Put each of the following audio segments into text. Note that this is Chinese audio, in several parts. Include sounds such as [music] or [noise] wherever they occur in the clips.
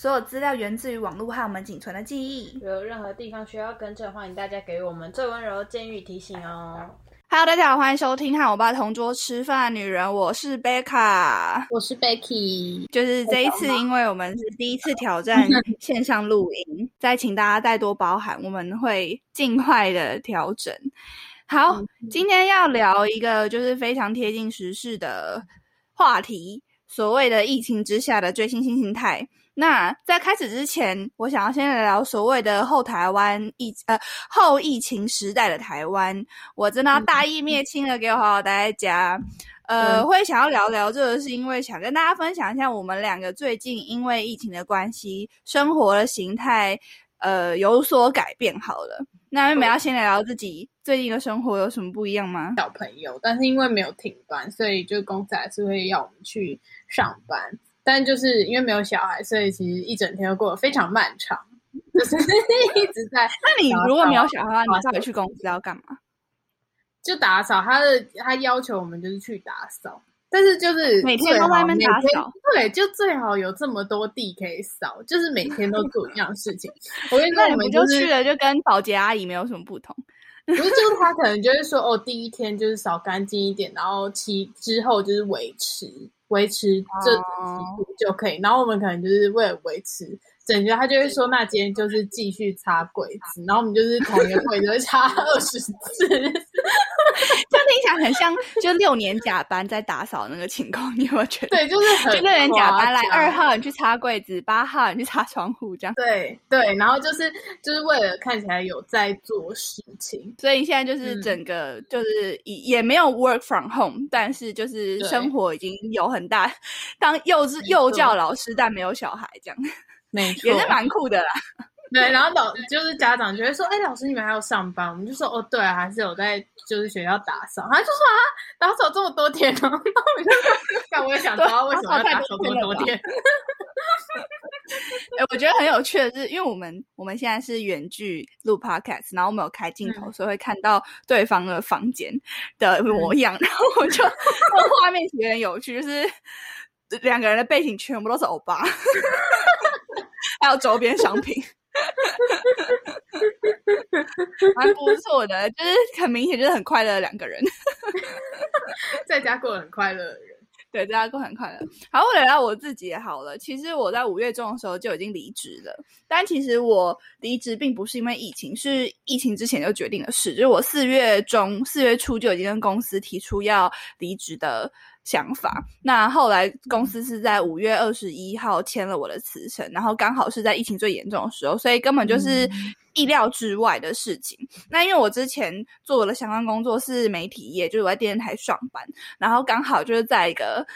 所有资料源自于网络和我们仅存的记忆。有任何地方需要更正，欢迎大家给我们最温柔的建议提醒哦。Hello，大家好，欢迎收听和我爸同桌吃饭的女人，我是贝卡。我是 Becky，就是这一次，因为我们是第一次挑战线上录音，[laughs] 再请大家再多包涵，我们会尽快的调整。好，今天要聊一个就是非常贴近时事的话题，所谓的疫情之下的最新新形态。那在开始之前，我想要先来聊所谓的后台湾疫呃后疫情时代的台湾。我真的要大义灭亲了，给我好好待在家。呃，会想要聊聊这个，是因为想跟大家分享一下我们两个最近因为疫情的关系，生活的形态呃有所改变。好了，那妹妹要先来聊自己最近的生活有什么不一样吗？小朋友，但是因为没有停班，所以就公司还是会要我们去上班。但就是因为没有小孩，所以其实一整天都过得非常漫长，就是 [laughs] 一直在。那你如果没有小孩，你到底去公司要干嘛？就打扫，他的他要求我们就是去打扫，但是就是每天都在那边打扫，对，就最好有这么多地可以扫，就是每天都做一样事情。我跟你说，那你们就去了，就跟保洁阿姨没有什么不同。[laughs] 不是，就是他可能就是说，哦，第一天就是扫干净一点，然后其之后就是维持维持这就可以。然后我们可能就是为了维持整个，他就会说，那今天就是继续擦柜子，然后我们就是同一个柜子会擦二十次。[laughs] 这样听起来很像就六年甲班在打扫那个情况，你有没有觉得？对，就是很就六年甲班来，二号你去擦柜子，八号你去擦窗户，这样。对对，然后就是就是为了看起来有在做事情。所以现在就是嗯整个就是也也没有 work from home，但是就是生活已经有很大当幼稚幼教老师，但没有小孩，这样没错也是蛮酷的啦。对，然后老就是家长就会说：“哎，老师你们还要上班？”我们就说：“哦，对啊，还是有在就是学校打扫。”他就说：“啊，打扫这么多天呢？”那我就 [laughs] 说：“但我也想知道为什么要打扫这么多天。[laughs] 哎、我觉得很有趣的是，因为我们我们现在是远距录 podcast，然后我们有开镜头，嗯所以会看到对方的房间的模样，然后我就那个画面其实很有趣，就是两个人的背景全部都是欧巴，还有周边商品。蛮不错的，就是很明显就是很快乐的两个人，[laughs] 在家过很快乐的人，对，在家过很快乐。好，我聊聊我自己也好了。其实我在五月中的时候就已经离职了，但其实我离职并不是因为疫情，是疫情之前就决定的事。就是我四月中、四月初就已经跟公司提出要离职的想法。那后来公司是在五月二十一号签了我的辞呈，然后刚好是在疫情最严重的时候，所以根本就是意料之外的事情。那因为我之前做的相关工作是媒体业，就是我在电视台上班，然后刚好就是在一个。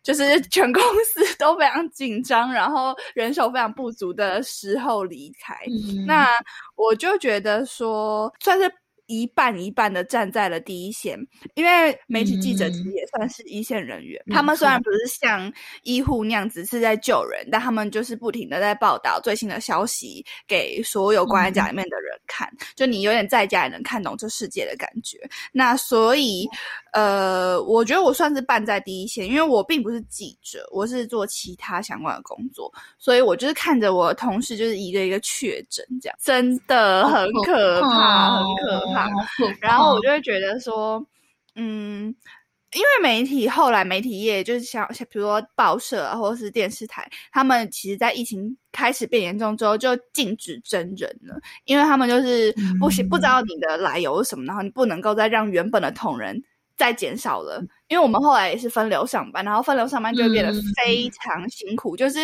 就是全公司都非常紧张，然后人手非常不足的时候离开，嗯那我就觉得说，算是一半一半的站在了第一线，因为媒体记者其实也算是一线人员。没他们虽然不是像医护那样子是在救人，但他们就是不停的在报道最新的消息给所有关在家里面的人看，就你有点在家也能看懂这世界的感觉。那所以，呃，我觉得我算是半在第一线，因为我并不是记者，我是做其他相关的工作，所以我就是看着我的同事就是一个一个确诊，这样真的很可怕，很可怕。然后我就会觉得说，嗯，因为媒体后来媒体业就是像像比如说报社啊，或者是电视台，他们其实在疫情开始变严重之后，就禁止真人了，因为他们就是不行、不知道你的来由是什么，然后你不能够再让原本的同仁再减少了。因为我们后来也是分流上班，然后分流上班就会变得嗯非常辛苦，就是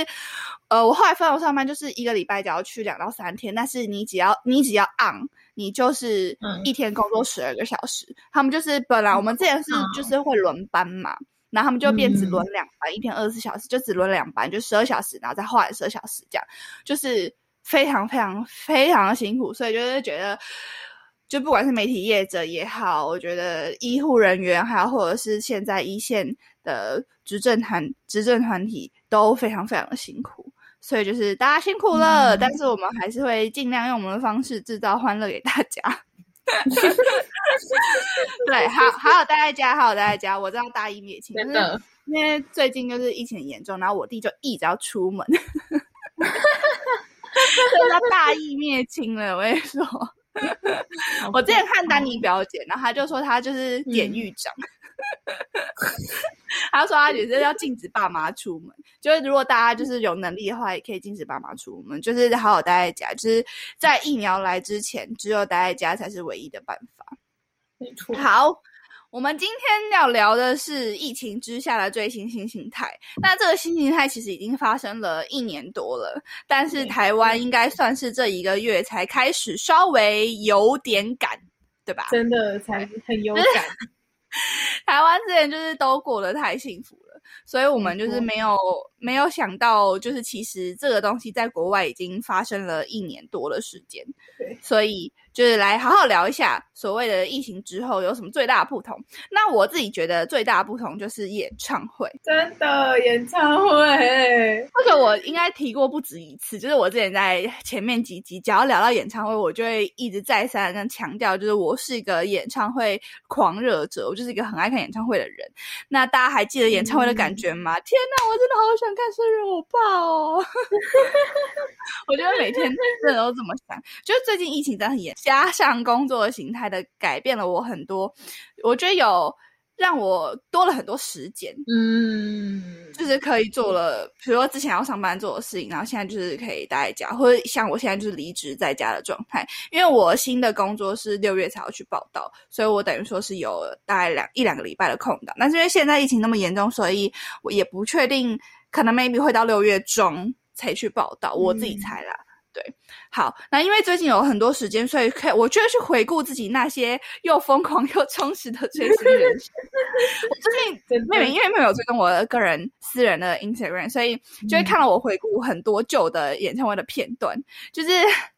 呃，我后来分流上班就是一个礼拜只要去两到三天，但是你只要你只要 on。你就是嗯一天工作十二个小时，他们就是本来我们之前是嗯就是会轮班嘛，然后他们就变只轮两班，一天二十四小时就只轮两班，就十二小时，然后再换十二小时这样，就是非常非常非常的辛苦，所以就是觉得。就不管是媒体业者也好，我觉得医护人员，还有或者是现在一线的执政团执政团体都非常非常的辛苦，所以就是大家辛苦了，嗯但是我们还是会尽量用我们的方式制造欢乐给大家。[laughs] 对，好好好待在家，好好待在家。我知道大义灭亲，就是真的，因为最近就是疫情很严重，然后我弟就一直要出门，[laughs] 这叫大义灭亲了。我跟你说，我之前看丹尼表姐，然后她就说她就是典狱长。[laughs] 她说她也是要禁止爸妈出门，就是如果大家就是有能力的话，也可以禁止爸妈出门，就是好好待在家。就是在疫苗来之前，只有待在家才是唯一的办法。没错。好。我们今天要聊的是疫情之下的最新新形态。那这个新形态其实已经发生了一年多了，但是台湾应该算是这一个月才开始稍微有点感，对吧？真的才很有感。[laughs] 台湾之前就是都过得太幸福了，所以我们就是没有没有想到，就是其实这个东西在国外已经发生了一年多的时间。对，所以。就是来好好聊一下所谓的疫情之后有什么最大的不同。那我自己觉得最大的不同就是演唱会，真的演唱会。这个我应该提过不止一次，就是我之前在前面几集只要聊到演唱会，我就会一直再三的强调，就是我是一个演唱会狂热者，我就是一个很爱看演唱会的人。那大家还记得演唱会的感觉吗？天哪，我真的好想看生日欧巴哦！[laughs] 我觉得每天真的都这么想，就是最近疫情真的很严。加上工作形态的改变了我很多，我觉得有让我多了很多时间，嗯，就是可以做了，比如说之前要上班做的事情，然后现在就是可以待在家，或者像我现在就是离职在家的状态。因为我新的工作是六月才要去报道，所以我等于说是有大概两一两个礼拜的空档。但是因为现在疫情那么严重，所以我也不确定，可能 maybe 会到六月中才去报道，我自己猜啦。对，好，那因为最近有很多时间，所以可以，我就去回顾自己那些又疯狂又充实的追星人生。最近 [laughs] 妹妹因为妹妹有追踪我的个人私人的 Instagram，所以就会看到我回顾很多旧的演唱会的片段，就是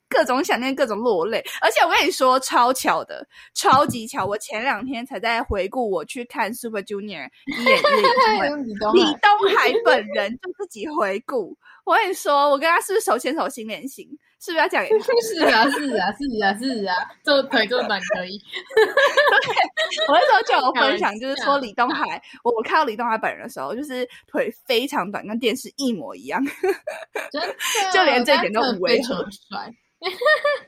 各种想念，各种落泪。而且我跟你说，超巧的，超级巧，我前两天才在回顾我去看 Super Junior 一演一演唱会，[laughs] 李东海本人就自己回顾。我跟你说，我跟他是不是手牵手心连心？是不是要讲？[laughs] 是啊，是啊，是啊，是啊，这腿这么短可以。[laughs] 我那时候就有分享，就是说李东海，我我看到李东海本人的时候，就是腿非常短，跟电视一模一样，真的，[laughs] 就连这点都不违和。帅，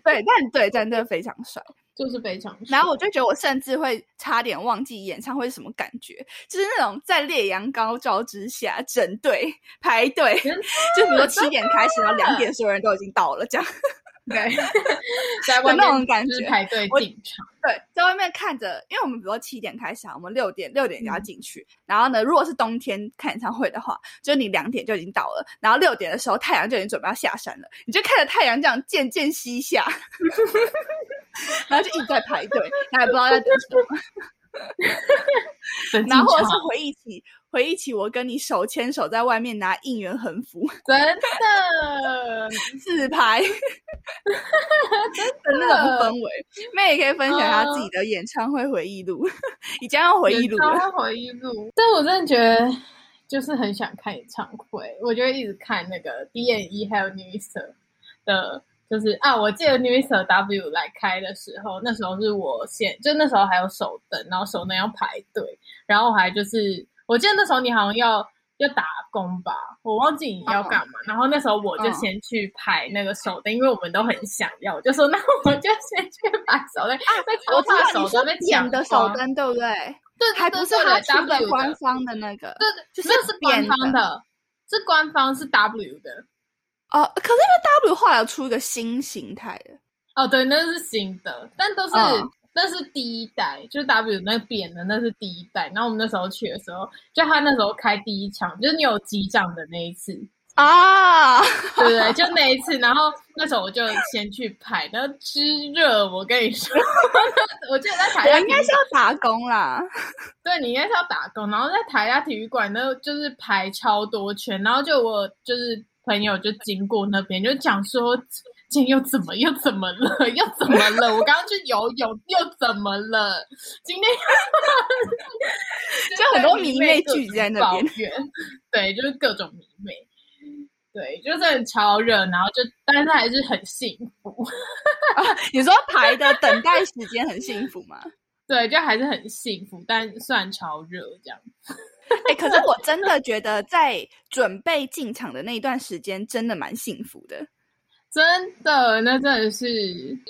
对，但对，真的非常帅。就是非常，然后我就觉得我甚至会差点忘记演唱会是什么感觉，就是那种在烈阳高照之下整队排队，[laughs] 就比如说七点开始，然后两点所有人都已经到了，这样。对，[laughs] 在外面那种感觉排队进场。对，在外面看着，因为我们比如说七点开始，我们六点六点就要进去。然后呢，如果是冬天看演唱会的话，就是你两点就已经到了，然后六点的时候太阳就已经准备要下山了，你就看着太阳这样渐渐西下，[laughs] 然后就一直在排队，然后也不知道在等什么。[laughs] 然后或者是回忆起回忆起我跟你手牵手在外面拿应援横幅，[laughs] 真的 [laughs] 自拍，[laughs] 真的那种氛围。妹也可以分享一下自己的演唱会回忆录，你将要回忆录了。回忆录，但我真的觉得就是很想看演唱会，我就会一直看那个 D N E 还有 Newser 的。就是啊，我记得 New y e r W 来开的时候，那时候是我先，就那时候还有手灯，然后手灯要排队，然后还就是，我记得那时候你好像要要打工吧，我忘记你要干嘛，然后那时候我就先去拍那个手灯，因为我们都很想要，就说那我就先去排手灯啊，在我知道手灯被抢的手灯对不对？对，还不是他出的官方的那个，对对，就是是官方的，是官方是 W 的。哦，可是因为 W 后来出一个新形态的，哦，对，那是新的，但都是那是第一代，就是 W 那扁的那是第一代。然后我们那时候去的时候，就他那时候开第一枪，就是你有击掌的那一次啊，对不对？就那一次，然后那时候我就先去排，然后之热，我跟你说，[laughs] 我记得在台，下应该是要打工啦，[laughs] 对你应该是要打工，然后在台下体育馆那就是排超多圈，然后就我就是。朋友就经过那边，就讲说今天又怎么又怎么了，又怎么了？我刚刚去游泳又怎么了？今天 [laughs] 就很多迷妹聚集在那边，对，就是各种迷妹，对，就是很超热，然后就但是还是很幸福。[laughs] 你说排的等待时间很幸福吗？[laughs] 对，就还是很幸福，但算超热这样。哎、可是我真的觉得在准备进场的那一段时间，真的蛮幸福的，真的，那真的是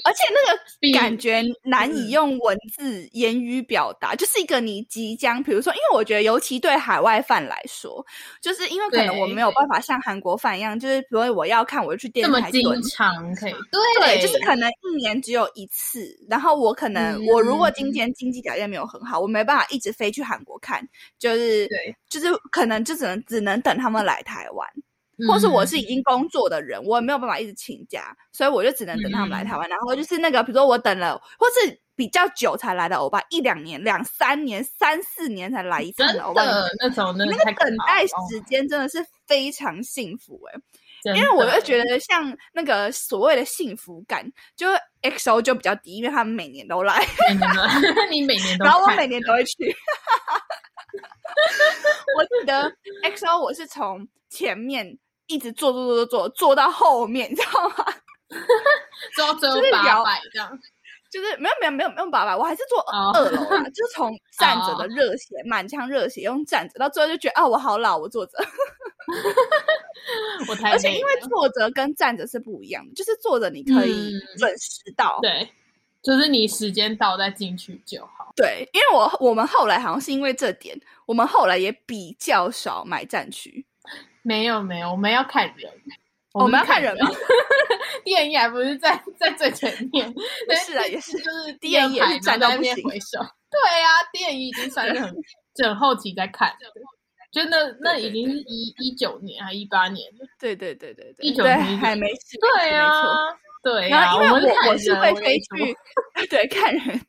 而且那个感觉难以嗯用文字、言语表达，就是一个你即将，比如说，因为我觉得，尤其对海外饭来说，就是因为可能我没有办法像韩国饭一样，就是比如我要看，我就去电这么经视台蹲。常可以，对，就是可能一年只有一次，然后我可能、嗯我如果今天经济条件没有很好，我没办法一直飞去韩国看，就是对，就是可能就只能只能等他们来台湾，或是我是已经工作的人，我也没有办法一直请假，所以我就只能等他们来台湾。然后就是那个，比如说我等了，或是比较久才来的欧巴，一两年、两三年、三四年才来一次的欧巴，那种那个等待时间真的是非常幸福哎、真因为我就觉得像那个所谓的幸福感，就 XO 就比较低，因为他们每年都来，每年都 [laughs] 你每年都然后我每年都会去。[laughs] 我记得 XO 我是从前面一直坐坐坐坐坐坐到后面，你知道吗？[laughs] 做到最后八就是聊百这样，就是没有没有没有没有爸爸，我还是坐哦二楼啊，[laughs] 就是从站着的热血满腔热血用站着，到最后就觉得啊我好老，我坐着。[laughs] 我太而且因为坐着跟站着是不一样的，就是坐着你可以嗯准时到，对，就是你时间到再进去就好。对，因为我我们后来好像是因为这点，我们后来也比较少买站区。没有没有，我们要看人，我们要看看人吗？[laughs] 电影还不是在在最前面，[laughs] 也是啊也是就是电影也是排然后在那边回首。对啊，电影已经算是很 [laughs] 就很后期在看真的，就那已经是一一九年还一八年了。对对对对对，一九年还没事，对。啊，对啊，然后因为我我是会飞去，对看人，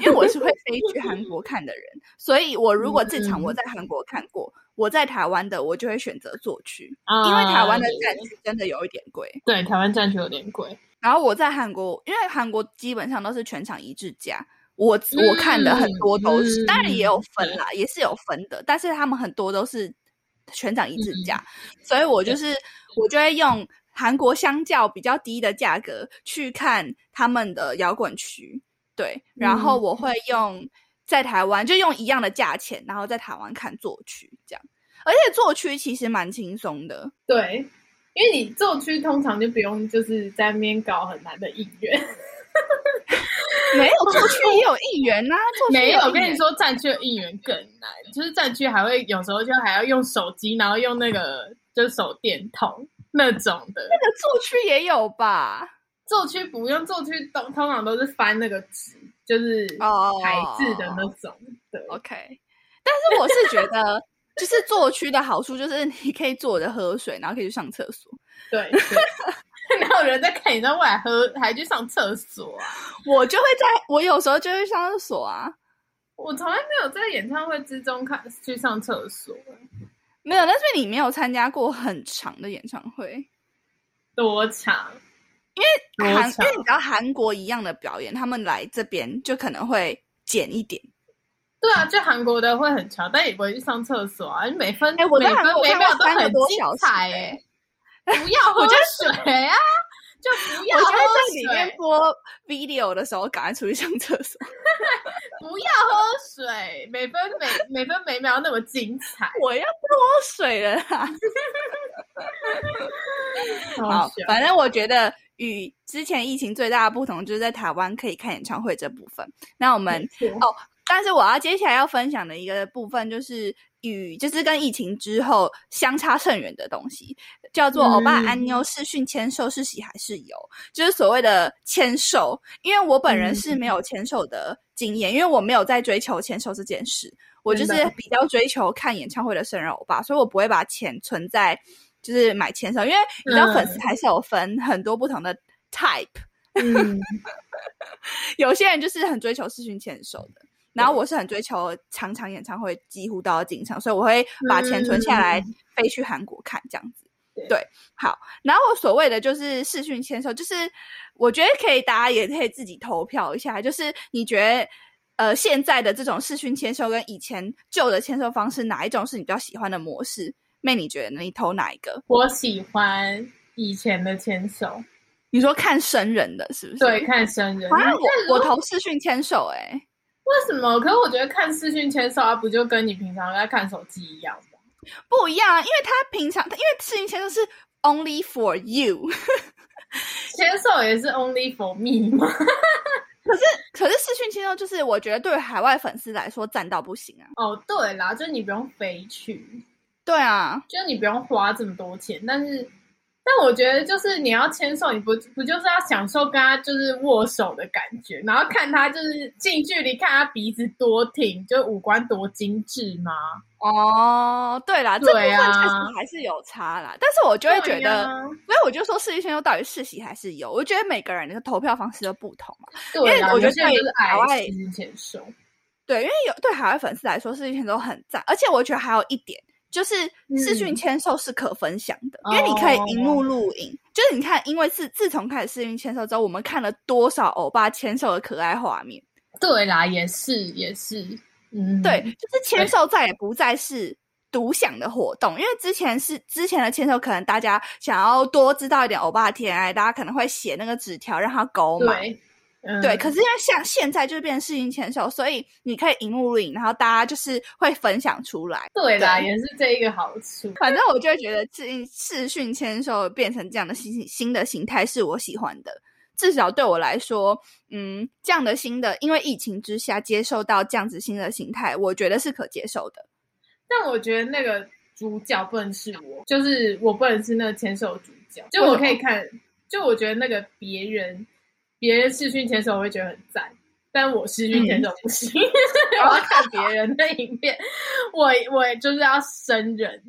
因为我是会飞去韩国看的人，所以我如果这场嗯我在韩国看过，我在台湾的我就会选择坐区，啊因为台湾的站区真的有一点贵。对台湾站区有点贵，然后我在韩国，因为韩国基本上都是全场一致价，我我看的很多都是，嗯当然也有分啦，也是有分的，但是他们很多都是全场一致价，嗯。所以我就是我就会用韩国相较比较低的价格去看他们的摇滚区，对，然后嗯。我会用在台湾就用一样的价钱，然后在台湾看作区这样，而且作区其实蛮轻松的，对。因为你作区通常就不用就是在那边搞很难的应援，没有作区也有应援呐、没有，我跟你说，站区的应援更难，就是站区还会有时候就还要用手机，然后用那个就是手电筒那种的。那个作区也有吧？作区不用，作区通通常都是翻那个纸，就是哦牌字的那种。对，OK，但是我是觉得，就是坐区的好处就是你可以坐着喝水，然后可以去上厕所。对对。哪有人在看演唱会喝还去上厕所啊？我就会在，我有时候就会上厕所啊。我从来没有在演唱会之中看去上厕所，没有，但是你没有参加过很长的演唱会，多长？韩，多因为你知道韩国一样的表演，他们来这边就可能会减一点。对啊，就韩国的会很强，但也不会去上厕所啊。每分、每分每秒都过三个很精彩哎哎、不要喝我就水啊，就不要喝我就会在里面，播 video 的时候赶快出去上厕所。[laughs] 不要喝水，每分每每分每秒那么精彩。我要脱水了啦！[laughs] 好好，反正我觉得与之前疫情最大的不同，就是在台湾可以看演唱会这部分。那我们哦，但是我要接下来要分享的一个部分，就是与就是跟疫情之后相差甚远的东西，叫做嗯欧巴安妞视讯签售是喜还是有，就是所谓的签售。因为我本人是没有签售的经验，因为我没有在追求签售这件事，我就是比较追求看演唱会的生日欧巴，所以我不会把钱存在就是买签售，因为你知道嗯粉丝还是有分很多不同的 type。嗯，[laughs] 有些人就是很追求视讯签售的，然后我是很追求场场演唱会几乎都要进场，所以我会把钱存下来嗯飞去韩国看这样子。对对，好，然后我所谓的就是视讯签售，就是我觉得可以，大家也可以自己投票一下，就是你觉得呃现在的这种视讯签售跟以前旧的签售方式，哪一种是你比较喜欢的模式？妹，你觉得呢？你投哪一个？我喜欢以前的签售，你说看生人的是不是？对，看生人。啊，你我我投视讯签售、欸，为什么？可是我觉得看视讯牵手啊，不就跟你平常在看手机一样吗？不一样啊，因为他平常，因为视讯牵手是 only for you，[laughs] 牵手也是 only for me 吗？[laughs] 可是可是视讯牵手就是我觉得对海外粉丝来说赞到不行啊。哦，对啦，就是你不用飞去，对啊，就是你不用花这么多钱，但是。但我觉得，就是你要签售，你不不就是要享受跟他就是握手的感觉，然后看他就是近距离看他鼻子多挺，就五官多精致吗？哦，对啦，这部分确实还是有差啦。但是我就会觉得，所以我就说世界先生到底世袭还是有？我觉得每个人的投票方式都不同嘛。因为我觉得对海外牵手，对，因为有对海外粉丝来说，世界先生很赞。而且我觉得还有一点。就是视讯签售是可分享的，因为你可以荧幕录影。就是你看，因为自自从开始视讯签售之后，我们看了多少欧巴签售的可爱画面。对啦，也是也是，嗯，对，就是签售再也不再是独享的活动，因为之前是之前的签售，可能大家想要多知道一点欧巴的甜爱，大家可能会写那个纸条让他购买。对，可是因为像现在就是变成视讯签售，所以你可以荧幕录影，然后大家就是会分享出来。对啦，也是这一个好处。反正我就觉得视视讯签售变成这样的新新的形态是我喜欢的，至少对我来说，嗯，这样的新的，因为疫情之下接受到这样子新的形态，我觉得是可接受的。但我觉得那个主角不能是我，就是我不能是那个签售主角，就我可以看，就我觉得那个别人。别人试训牵手我会觉得很赞，但我试训牵手不行。[laughs] 我要看别人的影片，我我就是要生人。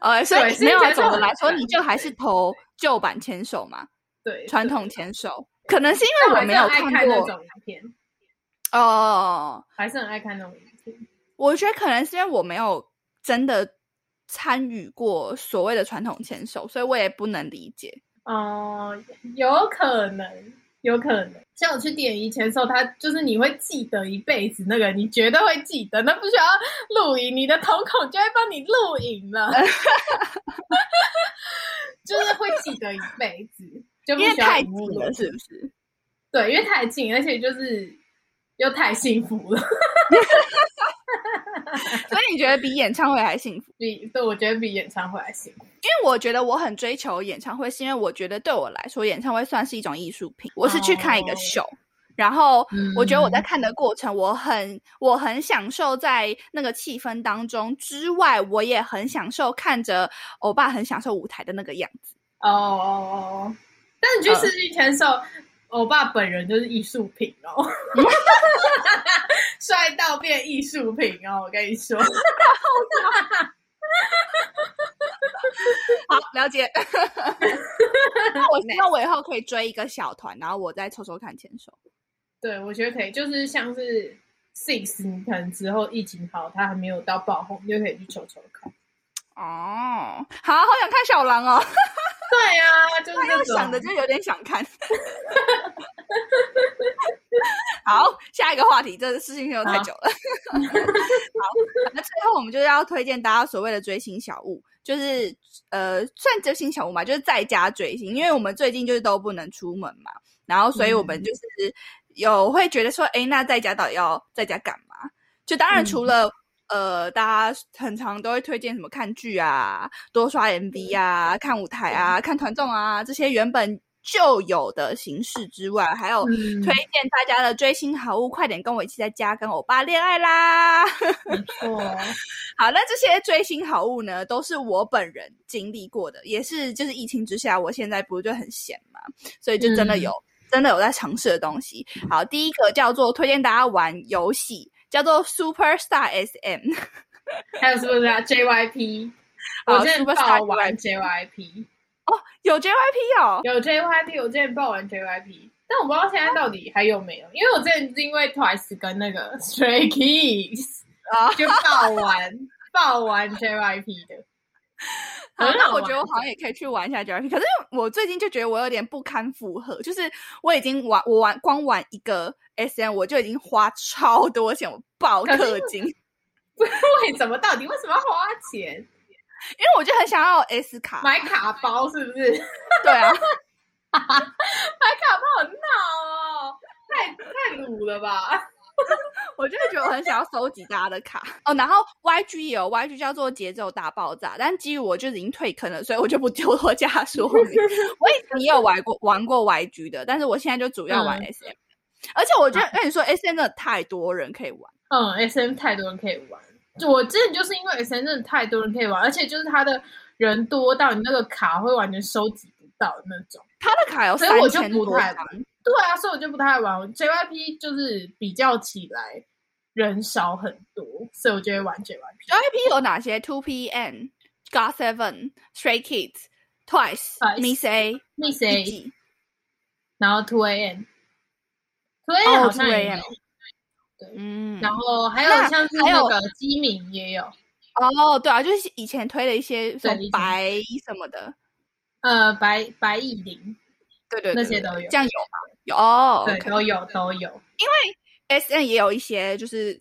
呃，所以没有总的来说，你就还是投旧版牵手嘛？对，传统牵手，可能是因为我没有看过那种影片。哦，还是很爱看那种影片。我觉得可能是因为我没有真的参与过所谓的传统牵手，所以我也不能理解。哦，有可能，有可能。像我去电影前的时候，他就是你会记得一辈子，那个你绝对会记得，那不需要录影，你的瞳孔就会帮你录影了，[laughs] 就是会记得一辈子，就因为太近了，是不是？对，因为太近，而且就是又太幸福了。[laughs] [laughs] 所以你觉得比演唱会还幸福？比对，我觉得比演唱会还幸福。因为我觉得我很追求演唱会，是因为我觉得对我来说，演唱会算是一种艺术品。我是去看一个秀，然后我觉得我在看的过程，我很我很享受在那个气氛当中。之外，我也很享受看着欧巴很享受舞台的那个样子。哦哦哦！但你去世纪签售。欧巴本人就是艺术品哦，[laughs] 帅到变艺术品哦！我跟你说，好了解。那我希望我以后可以追一个小团，然后我再抽抽看牵手。[laughs] 对，我觉得可以，就是像是 Six，你可能之后疫情好，他还没有到爆红，你就可以去抽抽看。哦，好，好想看小狼哦。对呀，就是想的就有点想看。[laughs] 好，下一个话题，这事情又太久了。[laughs] 好，那最后我们就是要推荐大家所谓的追星小物，就是呃，算追星小物嘛，就是在家追星，因为我们最近就是都不能出门嘛，然后所以我们就是有会觉得说，哎，那在家到底要在家干嘛？就当然除了。呃，大家很常都会推荐什么看剧啊，多刷 MV 啊，看舞台啊，看团综啊，这些原本就有的形式之外，还有推荐大家的追星好物，快点跟我一起在家跟欧巴恋爱啦！[laughs] 没错，好，那这些追星好物呢，都是我本人经历过的，也是就是疫情之下，我现在不就很闲嘛，所以就真的有真的有在尝试的东西。好，第一个叫做推荐大家玩游戏。叫做 Superstar SM，[laughs] 还有是不是啊 [laughs] JYP？我之前报玩 JYP 哦，有 JYP 哦，有 JYP，我之前报完 JYP，但我不知道现在到底还有没有，因为我之前是因为 Twice 跟那个 Stray Kids 啊，就报完报完 JYP 的。好，那我觉得我好像也可以去玩一下 JYP，可是我最近就觉得我有点不堪负荷，就是我已经玩我玩光玩一个。S M 我就已经花超多钱，我爆氪金。[laughs] 为什么？到底为什么要花钱？因为我就很想要 S 卡，买卡包是不是？[laughs] 对啊，[laughs] 买卡包很闹哦，太太鲁了吧？[laughs] 我就是觉得我很想要收集大家的卡哦，然后 YG 也有 YG 叫做节奏大爆炸，但基于我就已经退坑了，所以我就不丢多加说明。[laughs] 我以前也有玩过玩过 YG 的，但是我现在就主要玩 SM，、而且我觉得跟你说 SM 真的太多人可以玩，嗯，S M 太多人可以玩。就我之前就是因为 S M 真的太多人可以玩，而且就是他的人多到你那个卡会完全收集不到的那种。他的卡有三千多张，不太玩。对啊，所以我就不太玩。JYP 就是比较起来人少很多，所以我就会玩 JYP。JYP 有哪些？Two PM、God Seven、Stray Kids、Twice、Miss A、Miss A，然后 Two 好像 2AM 也有。嗯，然后还有那像是那个基敏也有，哦，对啊，就是以前推的一些什么对以前。白什么的，呃，白白艺玲，对对对对那些都有这样有吗？有哦对都有都有。S N 也有一些就是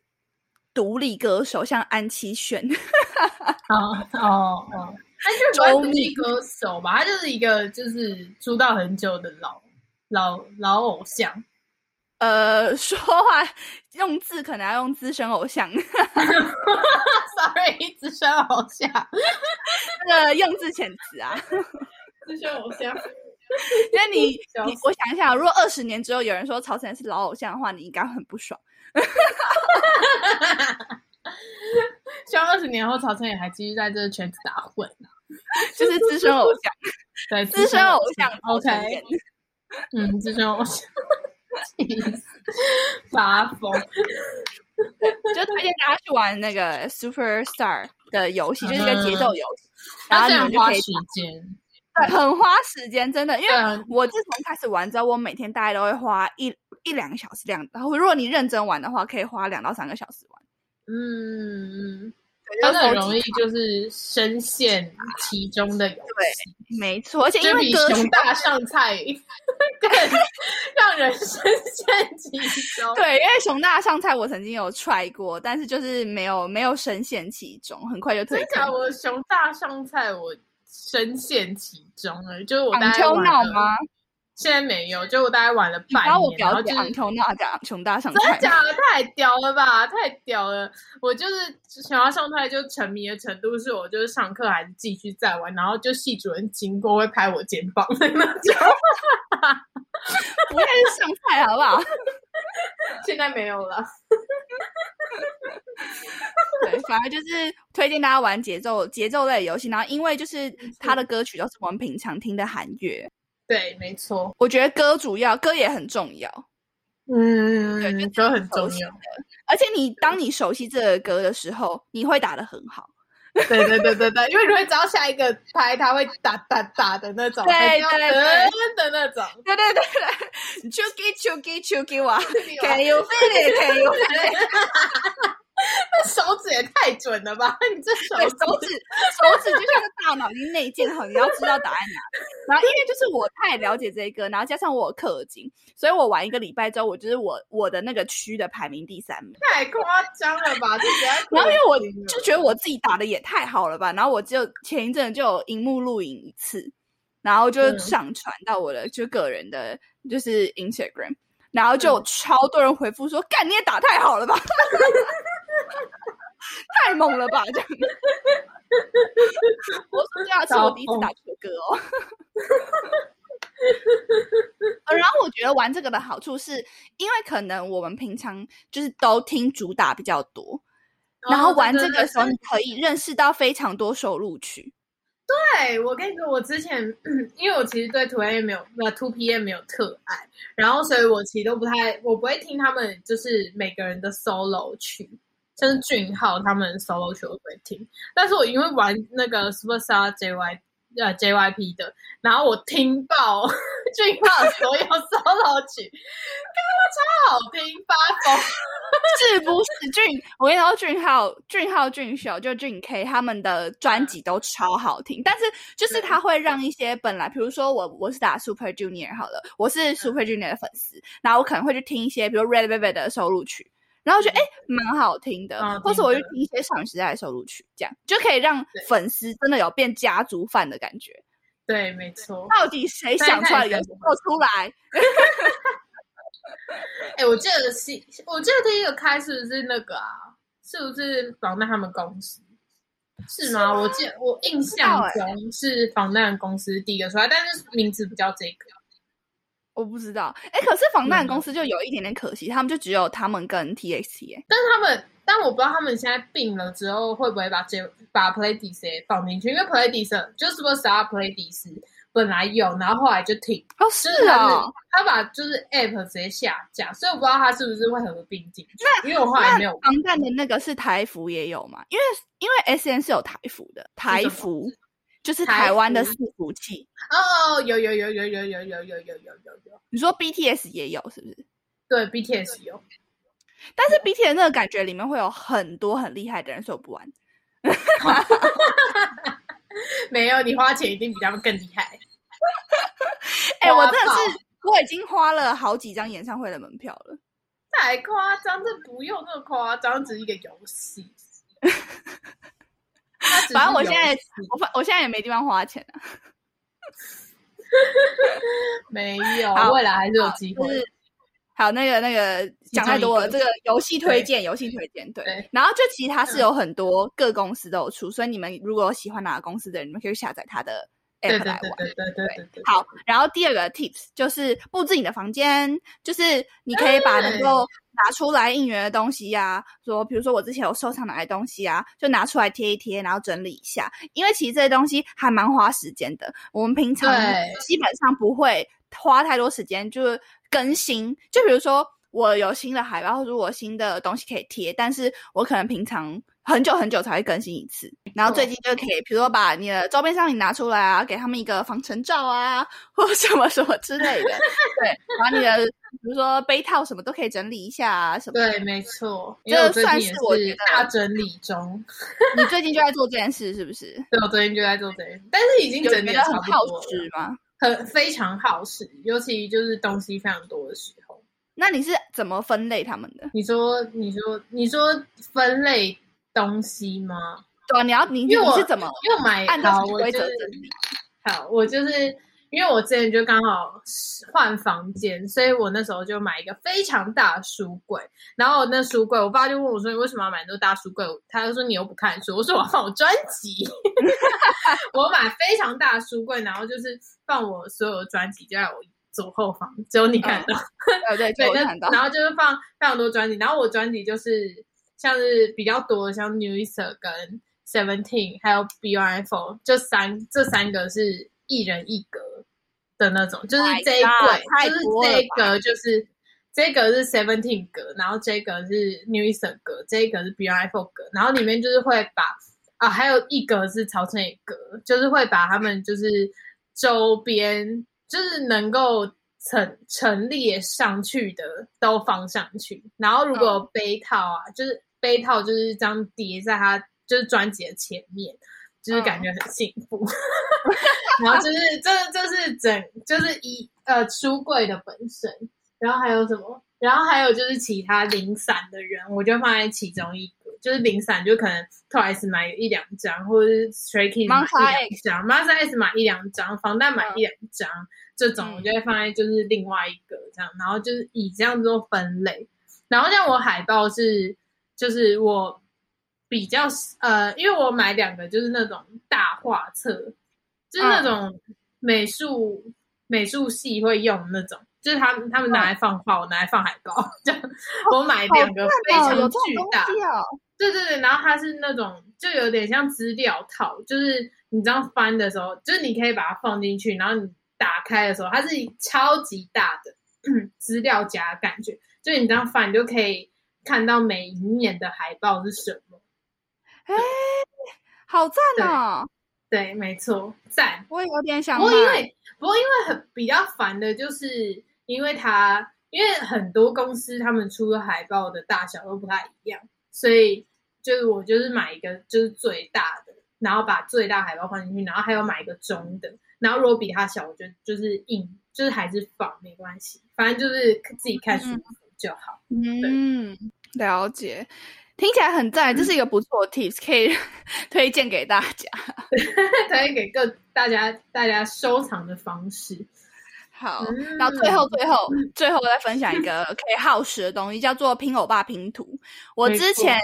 独立歌手，像安七炫，[laughs] 哦哦哦，他是独立歌手吧？他就是一个就是出道很久的老老老偶像。呃，说话用字可能要用资深偶像，[laughs] Sorry，资深偶像，那个用字遣词啊。[laughs] 资深偶像。因为你，[laughs] 你我想一下，如果二十年之后有人说曹晨是老偶像的话，你应该很不爽。[laughs] 希望二十年后曹晨也还继续在这个圈子打混。就是资深偶像，[laughs] 对，资深偶像 OK，嗯，资深偶像，发疯。就推荐大家去玩那个 Superstar 的游戏，就是一个节奏游戏，然后你们就可以花时间，对很花时间，真的，因为我自从开始玩之后，我每天大概都会花一一两个小时这样，然后如果你认真玩的话，可以花两到三个小时玩。嗯嗯，对他很容易就是深陷其中的游戏。没错，而且因为熊大上菜更 [laughs] 让人深陷其中。对，因为熊大上菜我曾经有 try 过，但是就是没有没有深陷其中，很快就退真假？坑。我熊大上菜，我深陷其中了，就是我大昂概玩了？现在没有，就我大概玩了半你把我年，然后表姐就是昂 Q 闹讲熊大上真的，假的？太屌了吧！太屌了！我就是想要上菜就沉迷的程度，是我就是上课还是继续再玩，然后就系主任经过会拍我肩膀的 [laughs] 那种。不会是上菜好不好？现在没有了。[laughs] 对，反而就是推荐大家玩节奏节奏类的游戏，然后因为就是他的歌曲都是我们平常听的韩乐，对，没错。我觉得歌主要歌也很重要，嗯，对就都很重要。而且你当你熟悉这个歌的时候，你会打的很好。对对对对对，因为你会知道下一个拍他会打打打的那种，对对对噔的那种。对对对对，chuki chuki chuki 哇，Can you feel it？Can you feel it？那手指也太准了吧！你这手对，手指手指就像个大脑已经内建好，你要知道答案哪。然后因为就是我太了解这一个，然后加上我有氪金，所以我玩一个礼拜之后，我就是我我的那个区的排名第三名。太夸张了吧！这实在 [laughs] 然后因为我就觉得我自己打的也太好了吧，然后我就前一阵就有荧幕录影一次，然后就嗯上传到我的就个人的就是 Instagram，然后就超多人回复说：“干你也打太好了吧，[laughs] [laughs] 太猛了吧！”这样，[laughs] 我说对啊，是我第一次打这个歌哦。[laughs] 呃然后我觉得玩这个的好处是，因为可能我们平常就是都听主打比较多，然后玩这个的时候，你可以认识到非常多首录曲。对，我跟你说，我之前 [clears throat] 因为我其实对 Two A 没有那 Two PM 没有特爱，然后所以我其实都不太，我不会听他们就是每个人的 solo 曲，像是俊浩他们 solo 曲我不会听，但是我因为玩那个 Superstar JY 呃 JYP 的，然后我听爆俊浩所有 solo 曲，看超好听，发疯。[laughs] 是不是俊？我跟你说，俊浩、俊浩、俊秀就俊 K 他们的专辑都超好听，但是就是他会让一些本来，比如说我我是打 Super Junior 好了，我是 Super Junior 的粉丝，然后我可能会去听一些比如 Red Velvet 的收录曲，然后觉得哎蛮好听的，或是我去听一些少女时代的收录曲，这样就可以让粉丝真的有变家族范的感觉。对，没错。到底谁想出来的？给我出来！[laughs] 哎、我记得是，我记得第一个开是不是那个啊？是不是防弹他们公司？是吗？我记得我印象中是防弹公司第一个出来，但是名字不叫这个。我不知道，哎，可是 [laughs] 防弹公司就有一点点可惜，他们就只有他们跟 TXT，哎，但是他们，但我不知道他们现在并了之后会不会把这把 Playdies 放进去，因为 Playdies 就是 Superstar Playdies 本来有，然后后来就停，哦，就是他啊是，他把就是 App 直接下架，所以我不知道他是不是会合并进去，因为我后来没有防弹的那个是台服也有嘛？因为因为 S N 是有台服的，台服就是台台湾的服伺服器。哦，有有有有有有有有有有有有，你说 B T S 也有是不是？对 BTS 有，但是 B T S 那个感觉里面会有很多很厉害的人，所以我不玩。[laughs] 没有你花钱一定比他们更厉害。[laughs] 哎、我花真的是我已经花了好几张演唱会的门票了。太夸张，这不用那么夸张，只是一个游戏。[laughs] 反正我现在我反我现在也没地方花钱啊。[laughs] 没有，未来还是有机会。就是还有那个那个讲太多了，这个游戏推荐，游戏推荐对。对然后就其实它是有很多各公司都有出，所以你们如果喜欢哪个公司的人，你们可以下载它的对 app 对来玩。对对对对对对。好，然后第二个 tips 就是布置你的房间，就是你可以把能够拿出来应援的东西呀、说比如说我之前有收藏哪些东西啊，就拿出来贴一贴，然后整理一下，因为其实这些东西还蛮花时间的。我们平常基本上不会花太多时间，就是更新。就比如说我有新的海报，或者我新的东西可以贴，但是我可能平常很久很久才会更新一次。然后最近就可以，比如说把你的周边商品拿出来啊，给他们一个防尘罩啊，[laughs] 或什么什么之类的。对，把你的比如说杯套什么都可以整理一下啊，什么。对，没错，这算是是我觉得大整理中。你最近就在做这件事，是不是？[laughs] 对，我最近就在做这件事，但是已经整理得很耗时吗？很非常耗时，尤其就是东西非常多的时候。那你是怎么分类他们的？你说，你说，你说分类东西吗？对啊，你要你因为我你是怎么因为我买按照规我就是则整理？好，我就是因为我之前就刚好换房间，所以我那时候就买一个非常大的书柜。然后那书柜，我爸就问我说：“你为什么要买那么大书柜？”他就说：“你又不看书。”我说：“我要放我专辑。[laughs] ”我买非常大的书柜，然后就是放我所有的专辑，就在我左后方，只有你看到。对对，对，[laughs] 那就我看到。然后就是放非常多专辑，然后我专辑就是像是比较多的，像 New Easter 跟 Seventeen，还有 Beyond Four，就三这三个是一人一格的那种，就是这一柜就是这一格就是这个是 Seventeen 格，然后这个是 New Easter 格，这一个是 Beyond Four 格，然后里面就是会把啊，还有一格是曹承野格，就是会把他们就是周边就是能够陈陈列上去的都放上去，然后如果杯套啊，就是杯套就是这样叠在它就是专辑的前面，就是感觉很幸福。[laughs] 然后就是这这是整就是一呃书柜的本身，然后还有什么？然后还有就是其他零散的人，我就放在其中一个，就是零散就可能 Twice 买一两张，或者是 Stray Kids 买一两张 m a s a S 买一两张，防弹买一两张，这种嗯我就会放在就是另外一个这样，然后就是以这样做分类。然后像我海报是，就是我比较呃，因为我买两个就是那种大画册，就是那种美术、美术系会用那种，就是他们他们拿来放画，我拿来放海报，[laughs] 这样我买两个非哦，常巨大，哦。对对对，然后它是那种就有点像资料套，就是你这样翻的时候，就是你可以把它放进去，然后你打开的时候，它是超级大的 [clears throat] 资料夹感觉，就你这样翻，你就可以看到每一面的海报是什么。哎，好赞哦！对，没错，赞。我也有点想不。过因为不过因为很比较烦的就是，因为它因为很多公司他们出的海报的大小都不太一样，所以就是我就是买一个就是最大的，然后把最大海报放进去，然后还有买一个中的，然后如果比他小，我觉得就是硬，就是还是放没关系，反正就是自己看舒服就好。嗯，了解。听起来很赞，这是一个不错的 tips，可以 [laughs] 推荐给大家。[laughs] 推荐给各大家大家收藏的方式。好，嗯然后最后最后最后再分享一个可以耗时的东西，叫做拼欧巴拼图。我之前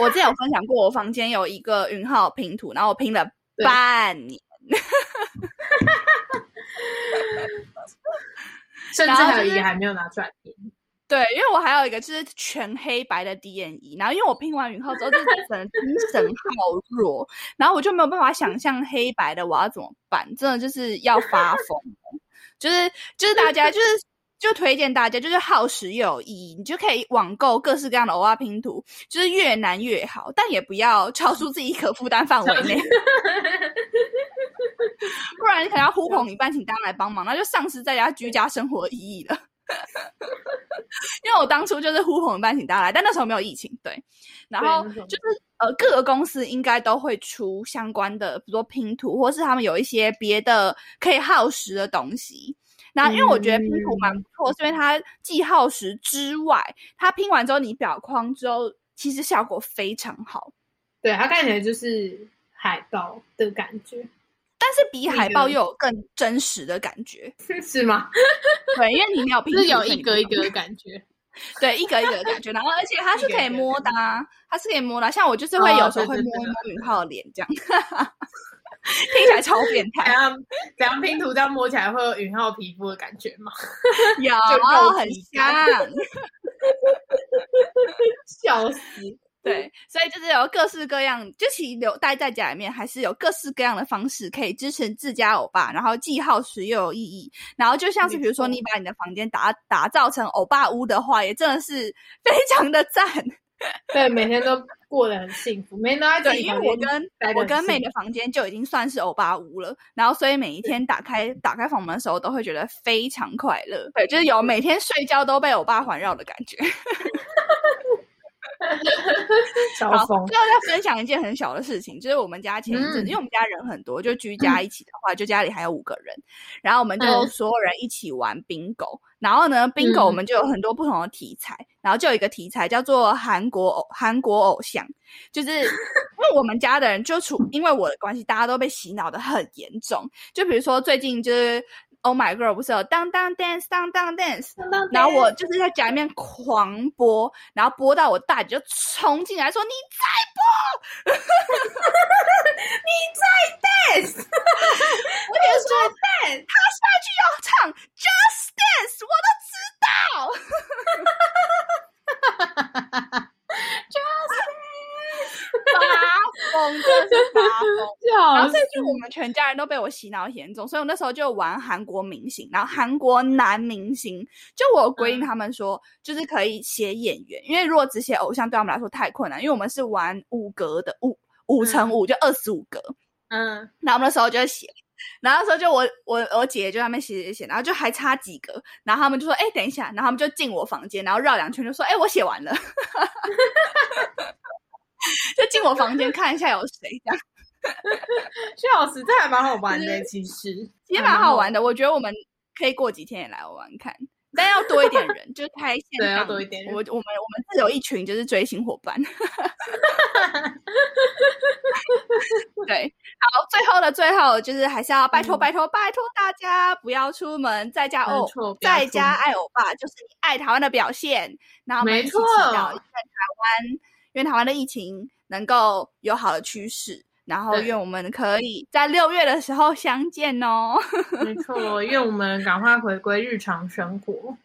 我之前有分享过，我房间有一个云浩拼图，然后我拼了半年。[laughs] 甚至还有一个还没有拿出来拼。对，因为我还有一个就是全黑白的 DNE，然后因为我拼完云后之后，就是整个精神好弱，然后我就没有办法想象黑白的我要怎么办，真的就是要发疯，就是就是大家就是。就推荐大家，就是耗时又有意义，你就可以网购各式各样的欧巴拼图，就是越难越好，但也不要超出自己可负担范围内，[laughs] [laughs] 不然你可能要呼朋引伴，请大家来帮忙，那就丧失在家居家生活的意义了。[laughs] 因为我当初就是呼朋引伴请大家来，但那时候没有疫情，对。然后就是呃，各个公司应该都会出相关的，比如说拼图，或是他们有一些别的可以耗时的东西。那因为我觉得拼图蛮不错，是因为它既耗时之外，它拼完之后你裱框之后，其实效果非常好。对，它看起来就是海报的感觉，但是比海报又有更真实的感觉，是吗？对，因为你没有拼图，是有一格一格的感觉。对，一格一格的感觉，然后而且它是可以摸的啊，它是可以摸的啊。像我就是会哦有时候会摸一摸云浩的脸，这样 [laughs] 听起来超变态。怎样怎样拼图这样摸起来会有允浩皮肤的感觉吗？有 [laughs] 就肉很体像，[laughs] 笑死！对，所以就是有各式各样，就其实留待在家里面，还是有各式各样的方式可以支持自家欧巴，然后既耗时又有意义。然后就像是比如说你把你的房间打打造成欧巴屋的话，也真的是非常的赞。对，每天都过得很幸福，每天都在自对，因为我跟我跟妹的房间就已经算是欧巴屋了，然后所以每一天打开打开房门的时候，都会觉得非常快乐。对，就是有每天睡觉都被欧巴环绕的感觉。[laughs] [laughs] 好，超疯。最后再分享一件很小的事情，就是我们家前一阵子，嗯。因为我们家人很多，就居家一起的话，就家里还有五个人，然后我们就嗯。所有人一起玩 bingo，、然后呢，bingo 嗯。我们就有很多不同的题材，然后就有一个题材叫做韩国偶韩国偶像，就是因为我们家的人就处因为我的关系，大家都被洗脑的很严重，就比如说最近就是 Oh My Girl 不是有当当 dance 当当 dance，然后我就是在家里面狂播，然后播到我大姐就冲进来说：“你再播，[laughs] 你再 dance。[laughs] ”我姐说 dance，：“ 他下去要唱 Just Dance，我都知道。” [laughs] 发疯，真的是发疯。[laughs] 然后甚至我们全家人都被我洗脑严重，所以我那时候就玩韩国明星，然后韩国男明星，就我有规定他们说，就是可以写演员，因为如果只写偶像对他们来说太困难，因为我们是玩五格的五五乘五，就二十五格，嗯，然后我们那时候就写。然后那时候就我我我姐就在那边写写写，然后就还差几个，然后他们就说：“哎，等一下。”然后他们就进我房间，然后绕两圈就说：“哎，我写完了。[laughs] ” [laughs] 就进我房间看一下有谁这样。笑死，这还蛮好玩的，其实其实蛮好玩的，我觉得我们可以过几天也来玩玩看，但要多一点人，就是开线对要多一点人我我们我们是有一群就是追星伙伴。[laughs] 对，好，最后的最后就是还是要拜托嗯拜托拜托大家不要出门，在家没哦在家爱欧巴就是你爱台湾的表现。然后我们一起祈没错祷，在台湾愿台湾的疫情能够有好的趋势。然后对愿我们可以在六月的时候相见哦。[laughs] 没错，愿我们赶快回归日常生活。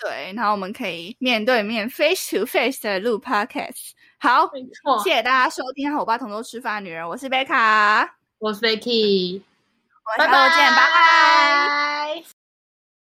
对，然后我们可以面对面 face to face 的录 podcast。好，没错，谢谢大家收听《和我爸同桌吃饭的女人》，我是贝卡，我是 Vicky，我们下周见，拜拜。